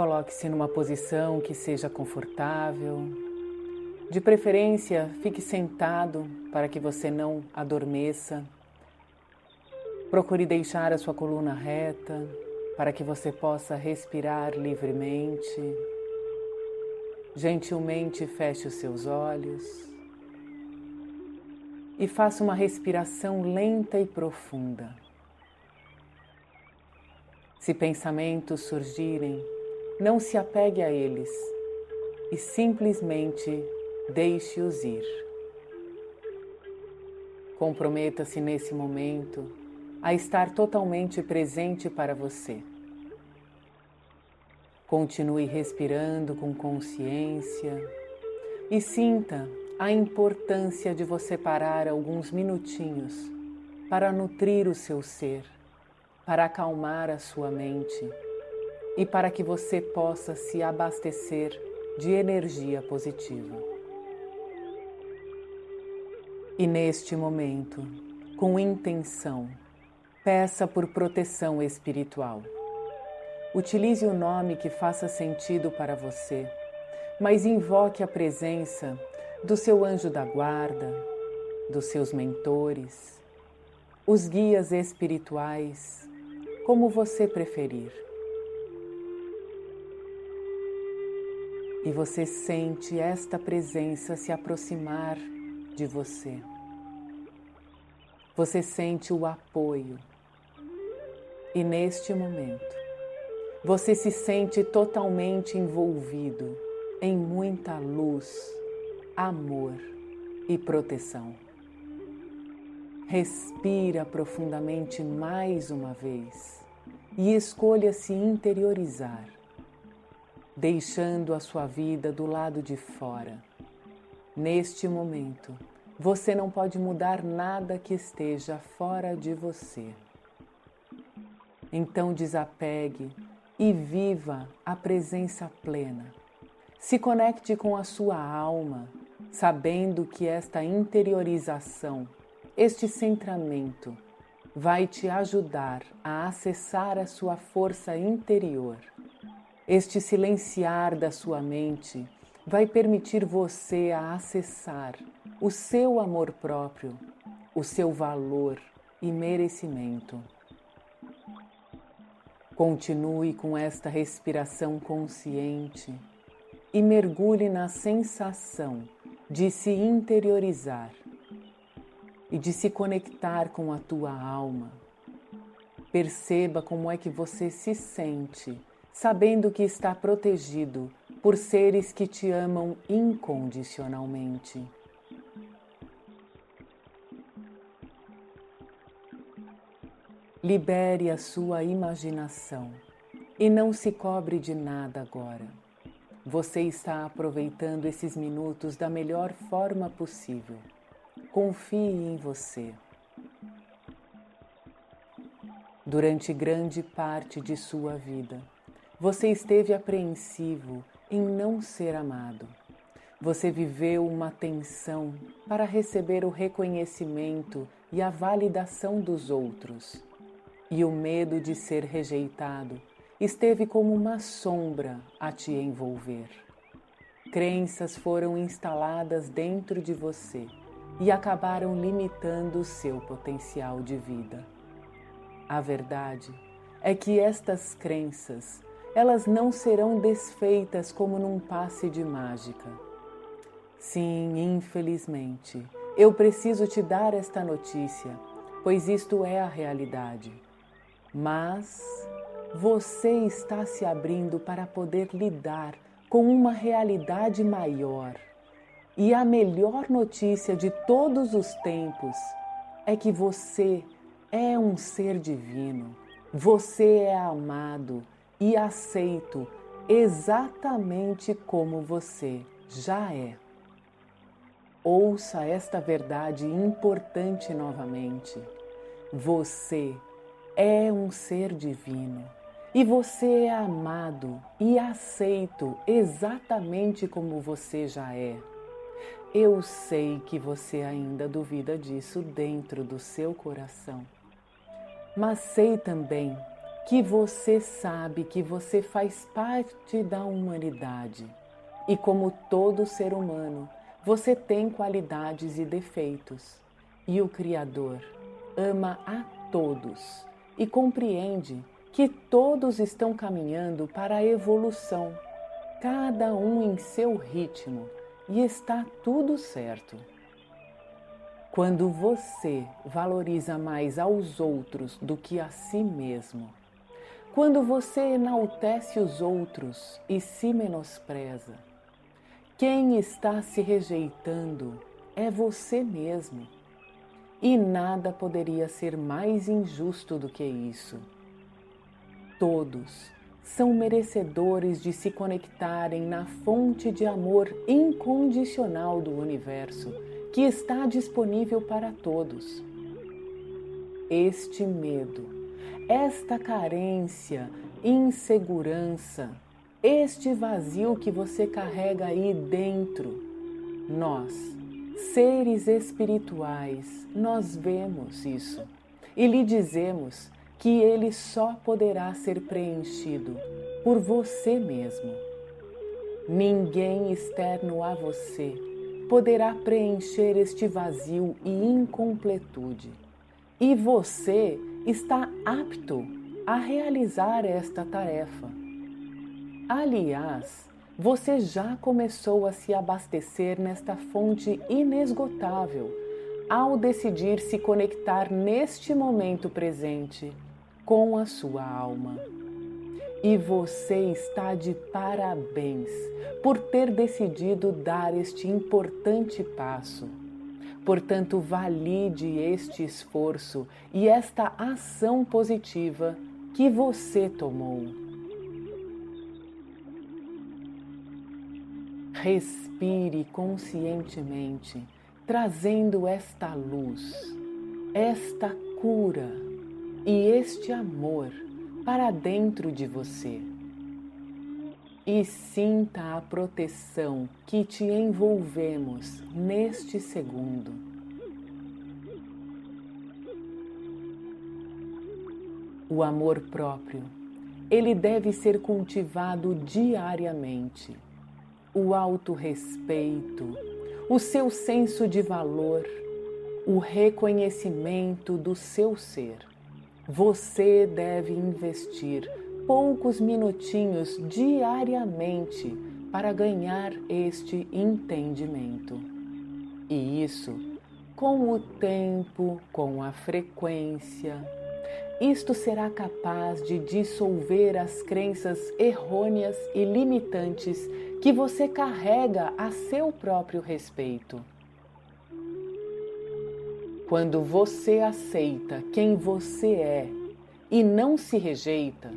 Coloque-se numa posição que seja confortável. De preferência, fique sentado para que você não adormeça. Procure deixar a sua coluna reta para que você possa respirar livremente. Gentilmente feche os seus olhos e faça uma respiração lenta e profunda. Se pensamentos surgirem, não se apegue a eles e simplesmente deixe-os ir. Comprometa-se nesse momento a estar totalmente presente para você. Continue respirando com consciência e sinta a importância de você parar alguns minutinhos para nutrir o seu ser, para acalmar a sua mente e para que você possa se abastecer de energia positiva. E neste momento, com intenção, peça por proteção espiritual. Utilize o nome que faça sentido para você, mas invoque a presença do seu anjo da guarda, dos seus mentores, os guias espirituais, como você preferir. E você sente esta presença se aproximar de você. Você sente o apoio e neste momento você se sente totalmente envolvido em muita luz, amor e proteção. Respira profundamente mais uma vez e escolha se interiorizar deixando a sua vida do lado de fora. Neste momento, você não pode mudar nada que esteja fora de você. Então desapegue e viva a presença plena. Se conecte com a sua alma, sabendo que esta interiorização, este centramento, vai te ajudar a acessar a sua força interior este silenciar da sua mente vai permitir você a acessar o seu amor próprio, o seu valor e merecimento. Continue com esta respiração consciente e mergulhe na sensação de se interiorizar e de se conectar com a tua alma. Perceba como é que você se sente sabendo que está protegido por seres que te amam incondicionalmente. Libere a sua imaginação e não se cobre de nada agora. Você está aproveitando esses minutos da melhor forma possível. Confie em você. Durante grande parte de sua vida, você esteve apreensivo em não ser amado. Você viveu uma tensão para receber o reconhecimento e a validação dos outros. E o medo de ser rejeitado esteve como uma sombra a te envolver. Crenças foram instaladas dentro de você e acabaram limitando o seu potencial de vida. A verdade é que estas crenças elas não serão desfeitas como num passe de mágica. Sim, infelizmente, eu preciso te dar esta notícia, pois isto é a realidade. Mas você está se abrindo para poder lidar com uma realidade maior. E a melhor notícia de todos os tempos é que você é um ser divino, você é amado e aceito exatamente como você já é. Ouça esta verdade importante novamente. Você é um ser divino e você é amado e aceito exatamente como você já é. Eu sei que você ainda duvida disso dentro do seu coração, mas sei também que você sabe que você faz parte da humanidade e, como todo ser humano, você tem qualidades e defeitos. E o Criador ama a todos e compreende que todos estão caminhando para a evolução, cada um em seu ritmo, e está tudo certo. Quando você valoriza mais aos outros do que a si mesmo, quando você enaltece os outros e se menospreza, quem está se rejeitando é você mesmo. E nada poderia ser mais injusto do que isso. Todos são merecedores de se conectarem na fonte de amor incondicional do universo que está disponível para todos. Este medo, esta carência, insegurança, este vazio que você carrega aí dentro, nós, seres espirituais, nós vemos isso e lhe dizemos que ele só poderá ser preenchido por você mesmo. Ninguém externo a você poderá preencher este vazio e incompletude. E você está apto a realizar esta tarefa. Aliás, você já começou a se abastecer nesta fonte inesgotável ao decidir se conectar neste momento presente com a sua alma. E você está de parabéns por ter decidido dar este importante passo. Portanto, valide este esforço e esta ação positiva que você tomou. Respire conscientemente, trazendo esta luz, esta cura e este amor para dentro de você. E sinta a proteção que te envolvemos neste segundo. O amor próprio, ele deve ser cultivado diariamente. O autorrespeito, o seu senso de valor, o reconhecimento do seu ser. Você deve investir poucos minutinhos diariamente para ganhar este entendimento. E isso com o tempo, com a frequência. Isto será capaz de dissolver as crenças errôneas e limitantes que você carrega a seu próprio respeito. Quando você aceita quem você é e não se rejeita,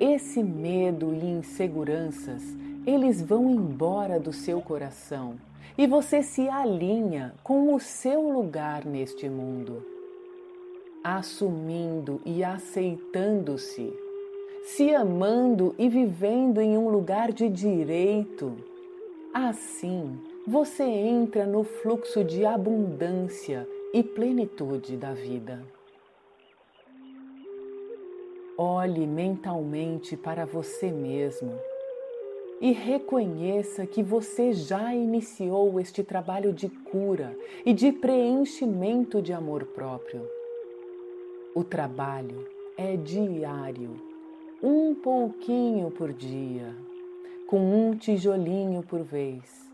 esse medo e inseguranças, eles vão embora do seu coração e você se alinha com o seu lugar neste mundo, assumindo e aceitando-se, se amando e vivendo em um lugar de direito. Assim, você entra no fluxo de abundância e plenitude da vida. Olhe mentalmente para você mesmo e reconheça que você já iniciou este trabalho de cura e de preenchimento de amor próprio. O trabalho é diário, um pouquinho por dia, com um tijolinho por vez,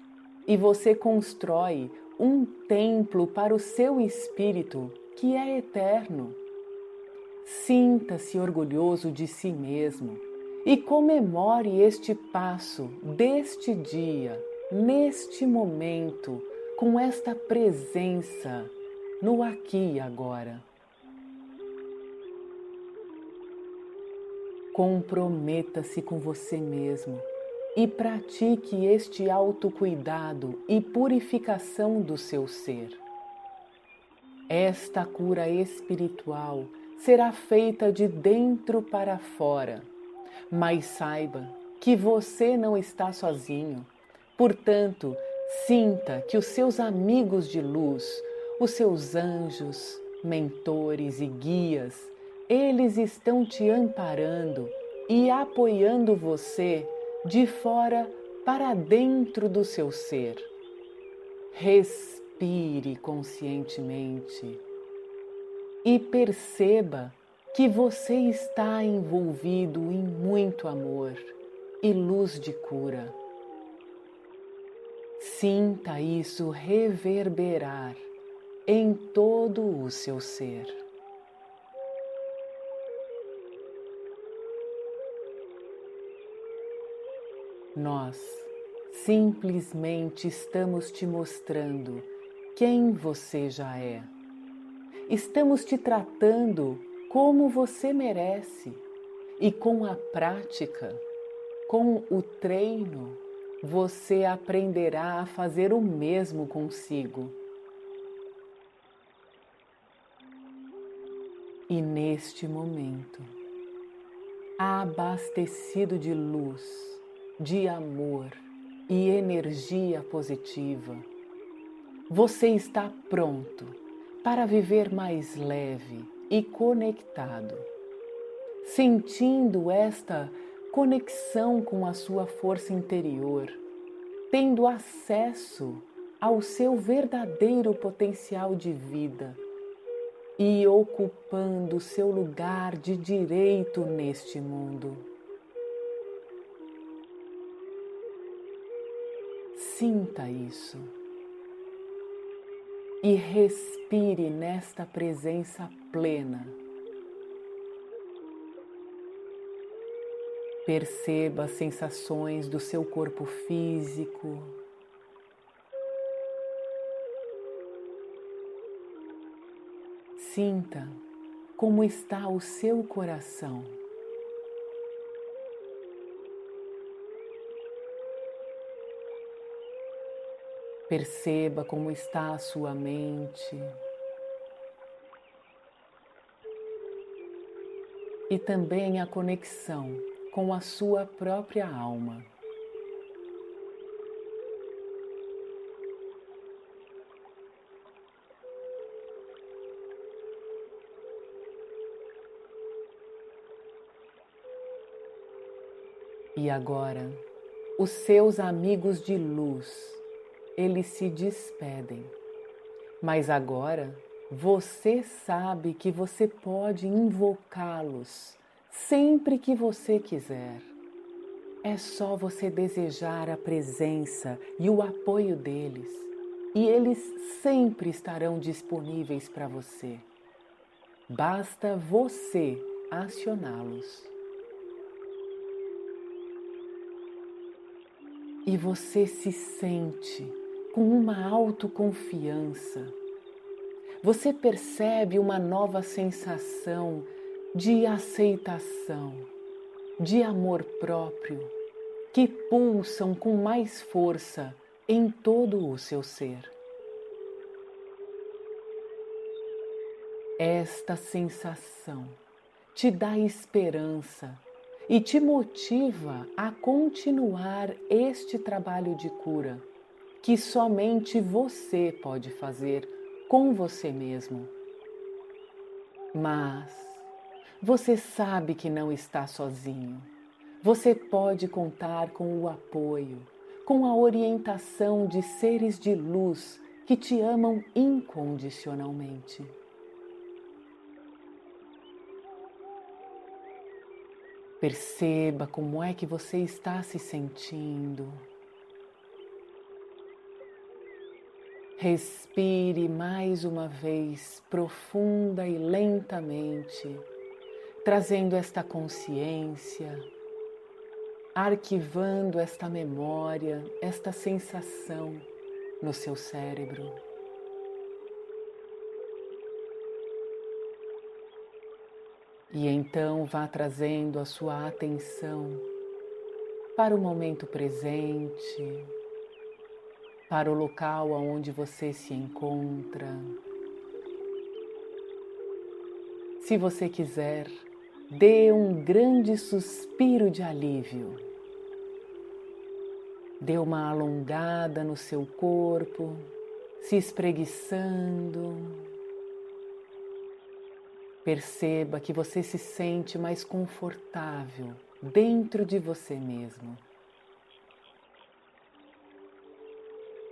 e você constrói um templo para o seu espírito que é eterno. Sinta-se orgulhoso de si mesmo e comemore este passo deste dia, neste momento, com esta presença no aqui e agora. Comprometa-se com você mesmo e pratique este autocuidado e purificação do seu ser. Esta cura espiritual será feita de dentro para fora, mas saiba que você não está sozinho. Portanto, sinta que os seus amigos de luz, os seus anjos, mentores e guias eles estão te amparando e apoiando você de fora para dentro do seu ser. Respire conscientemente e perceba que você está envolvido em muito amor e luz de cura. Sinta isso reverberar em todo o seu ser. Nós simplesmente estamos te mostrando quem você já é. Estamos te tratando como você merece e com a prática, com o treino, você aprenderá a fazer o mesmo consigo. E neste momento, abastecido de luz, de amor e energia positiva. Você está pronto para viver mais leve e conectado, sentindo esta conexão com a sua força interior, tendo acesso ao seu verdadeiro potencial de vida e ocupando seu lugar de direito neste mundo. Sinta isso e respire nesta presença plena. Perceba as sensações do seu corpo físico. Sinta como está o seu coração. Perceba como está a sua mente. E também a conexão com a sua própria alma. E agora, os seus amigos de luz eles se despedem. Mas agora você sabe que você pode invocá-los sempre que você quiser. É só você desejar a presença e o apoio deles, e eles sempre estarão disponíveis para você. Basta você acioná-los. E você se sente com uma autoconfiança. Você percebe uma nova sensação de aceitação, de amor próprio, que pulsam com mais força em todo o seu ser. Esta sensação te dá esperança e te motiva a continuar este trabalho de cura que somente você pode fazer com você mesmo. Mas você sabe que não está sozinho. Você pode contar com o apoio, com a orientação de seres de luz que te amam incondicionalmente. Perceba como é que você está se sentindo. Respire mais uma vez, profunda e lentamente, trazendo esta consciência, arquivando esta memória, esta sensação no seu cérebro. E então vá trazendo a sua atenção para o momento presente, para o local onde você se encontra. Se você quiser, dê um grande suspiro de alívio. Dê uma alongada no seu corpo, se espreguiçando. Perceba que você se sente mais confortável dentro de você mesmo.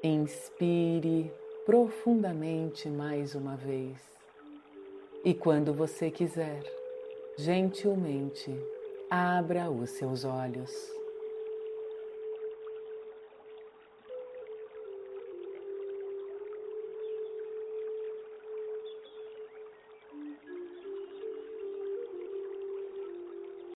Inspire profundamente mais uma vez. E quando você quiser, gentilmente, abra os seus olhos.